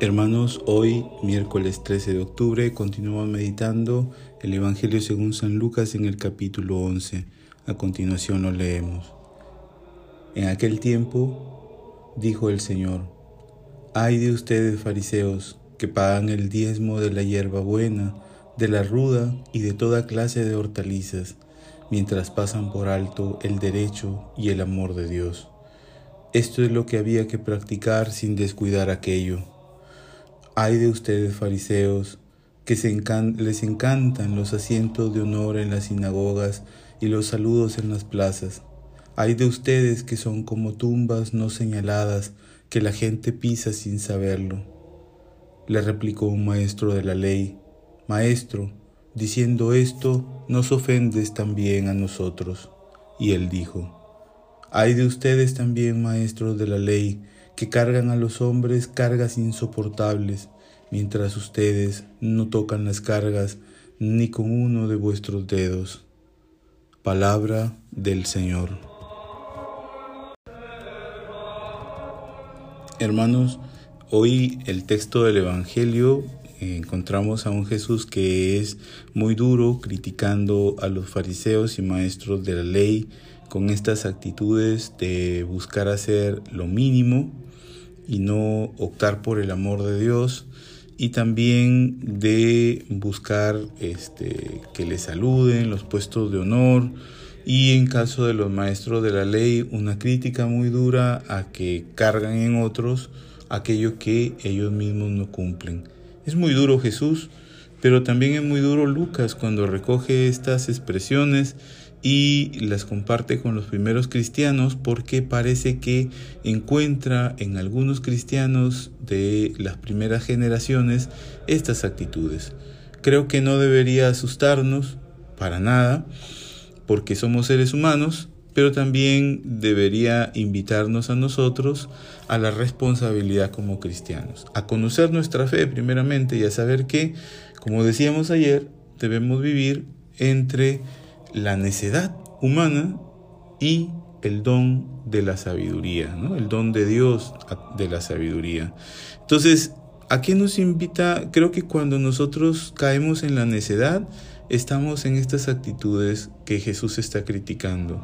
Hermanos, hoy, miércoles 13 de octubre, continuamos meditando el Evangelio según San Lucas en el capítulo 11. A continuación lo leemos. En aquel tiempo dijo el Señor, Ay de ustedes fariseos, que pagan el diezmo de la hierba buena, de la ruda y de toda clase de hortalizas, mientras pasan por alto el derecho y el amor de Dios. Esto es lo que había que practicar sin descuidar aquello Ay de ustedes fariseos, que les encantan los asientos de honor en las sinagogas y los saludos en las plazas. Ay de ustedes que son como tumbas no señaladas que la gente pisa sin saberlo. Le replicó un maestro de la ley, Maestro, diciendo esto, nos ofendes también a nosotros. Y él dijo, Ay de ustedes también, maestros de la ley, que cargan a los hombres cargas insoportables, mientras ustedes no tocan las cargas ni con uno de vuestros dedos. Palabra del Señor. Hermanos, hoy el texto del Evangelio encontramos a un Jesús que es muy duro criticando a los fariseos y maestros de la ley con estas actitudes de buscar hacer lo mínimo y no optar por el amor de Dios y también de buscar este, que le saluden los puestos de honor y en caso de los maestros de la ley una crítica muy dura a que cargan en otros aquello que ellos mismos no cumplen. Es muy duro Jesús, pero también es muy duro Lucas cuando recoge estas expresiones y las comparte con los primeros cristianos porque parece que encuentra en algunos cristianos de las primeras generaciones estas actitudes. Creo que no debería asustarnos para nada porque somos seres humanos, pero también debería invitarnos a nosotros a la responsabilidad como cristianos, a conocer nuestra fe primeramente y a saber que, como decíamos ayer, debemos vivir entre la necedad humana y el don de la sabiduría, ¿no? el don de Dios de la sabiduría. Entonces, ¿a qué nos invita? Creo que cuando nosotros caemos en la necedad, estamos en estas actitudes que Jesús está criticando.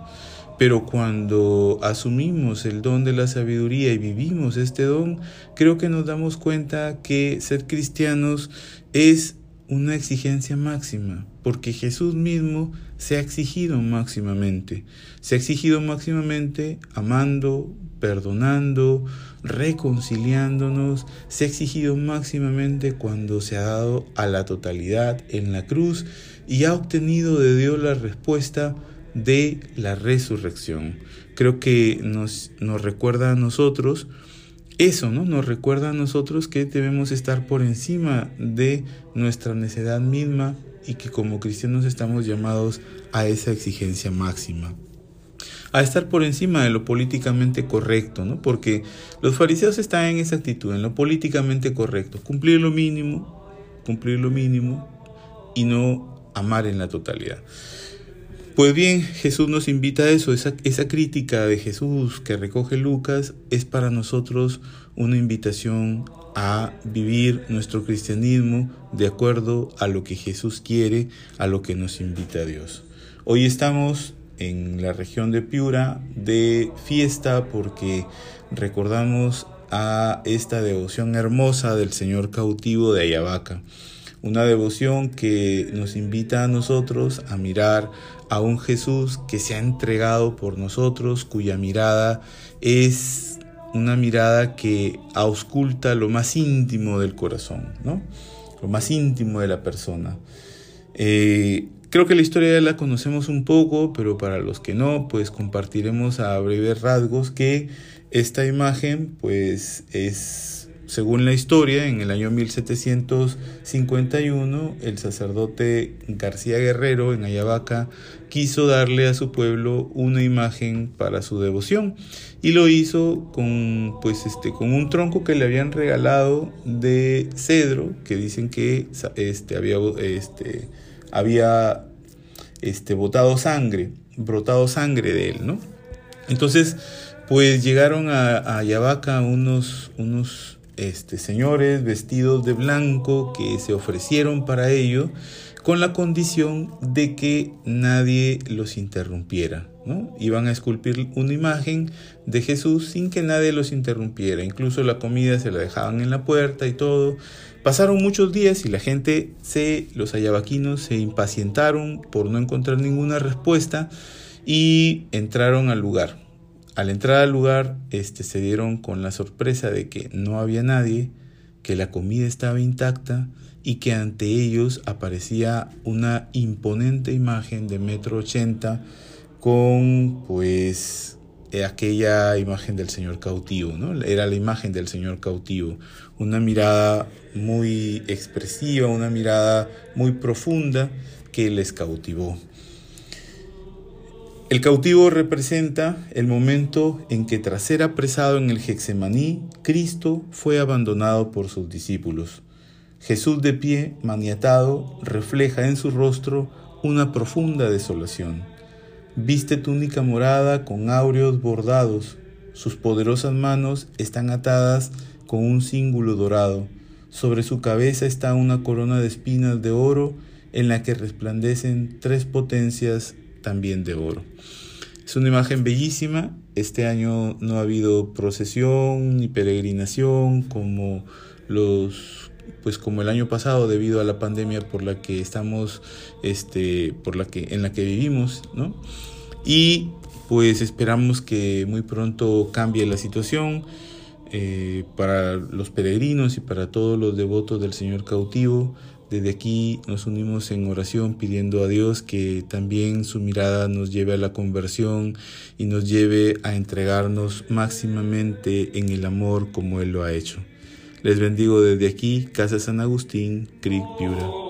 Pero cuando asumimos el don de la sabiduría y vivimos este don, creo que nos damos cuenta que ser cristianos es una exigencia máxima, porque Jesús mismo se ha exigido máximamente, se ha exigido máximamente amando, perdonando, reconciliándonos, se ha exigido máximamente cuando se ha dado a la totalidad en la cruz y ha obtenido de Dios la respuesta de la resurrección. Creo que nos, nos recuerda a nosotros eso ¿no? nos recuerda a nosotros que debemos estar por encima de nuestra necedad misma y que como cristianos estamos llamados a esa exigencia máxima a estar por encima de lo políticamente correcto, ¿no? Porque los fariseos están en esa actitud, en lo políticamente correcto, cumplir lo mínimo, cumplir lo mínimo y no amar en la totalidad. Pues bien, Jesús nos invita a eso, esa, crítica de Jesús que recoge Lucas es para nosotros una invitación a vivir nuestro cristianismo de acuerdo a lo que Jesús quiere, a lo que nos invita Dios. Hoy estamos en la región de Piura de fiesta porque recordamos a esta devoción hermosa del Señor cautivo de Ayabaca una devoción que nos invita a nosotros a mirar a un Jesús que se ha entregado por nosotros, cuya mirada es una mirada que ausculta lo más íntimo del corazón, ¿no? lo más íntimo de la persona. Eh, creo que la historia la conocemos un poco, pero para los que no, pues compartiremos a breves rasgos que esta imagen pues es según la historia, en el año 1751, el sacerdote García Guerrero en Ayabaca quiso darle a su pueblo una imagen para su devoción y lo hizo con, pues, este, con un tronco que le habían regalado de cedro, que dicen que este, había, este, había este, botado sangre, brotado sangre de él, ¿no? Entonces, pues llegaron a, a Ayabaca unos, unos este, señores vestidos de blanco que se ofrecieron para ello con la condición de que nadie los interrumpiera. ¿no? Iban a esculpir una imagen de Jesús sin que nadie los interrumpiera. Incluso la comida se la dejaban en la puerta y todo. Pasaron muchos días y la gente, se, los ayabaquinos, se impacientaron por no encontrar ninguna respuesta y entraron al lugar. Al entrar al lugar, este, se dieron con la sorpresa de que no había nadie, que la comida estaba intacta y que ante ellos aparecía una imponente imagen de metro ochenta con pues aquella imagen del Señor cautivo, ¿no? Era la imagen del Señor cautivo, una mirada muy expresiva, una mirada muy profunda que les cautivó. El cautivo representa el momento en que tras ser apresado en el Hexemaní, Cristo fue abandonado por sus discípulos. Jesús de pie, maniatado, refleja en su rostro una profunda desolación. Viste túnica morada con áureos bordados, sus poderosas manos están atadas con un cíngulo dorado, sobre su cabeza está una corona de espinas de oro en la que resplandecen tres potencias también de oro. Es una imagen bellísima. Este año no ha habido procesión ni peregrinación como los pues como el año pasado debido a la pandemia por la que estamos este por la que en la que vivimos no y pues esperamos que muy pronto cambie la situación eh, para los peregrinos y para todos los devotos del Señor cautivo. Desde aquí nos unimos en oración pidiendo a Dios que también su mirada nos lleve a la conversión y nos lleve a entregarnos máximamente en el amor como Él lo ha hecho. Les bendigo desde aquí, Casa San Agustín, Creek Piura.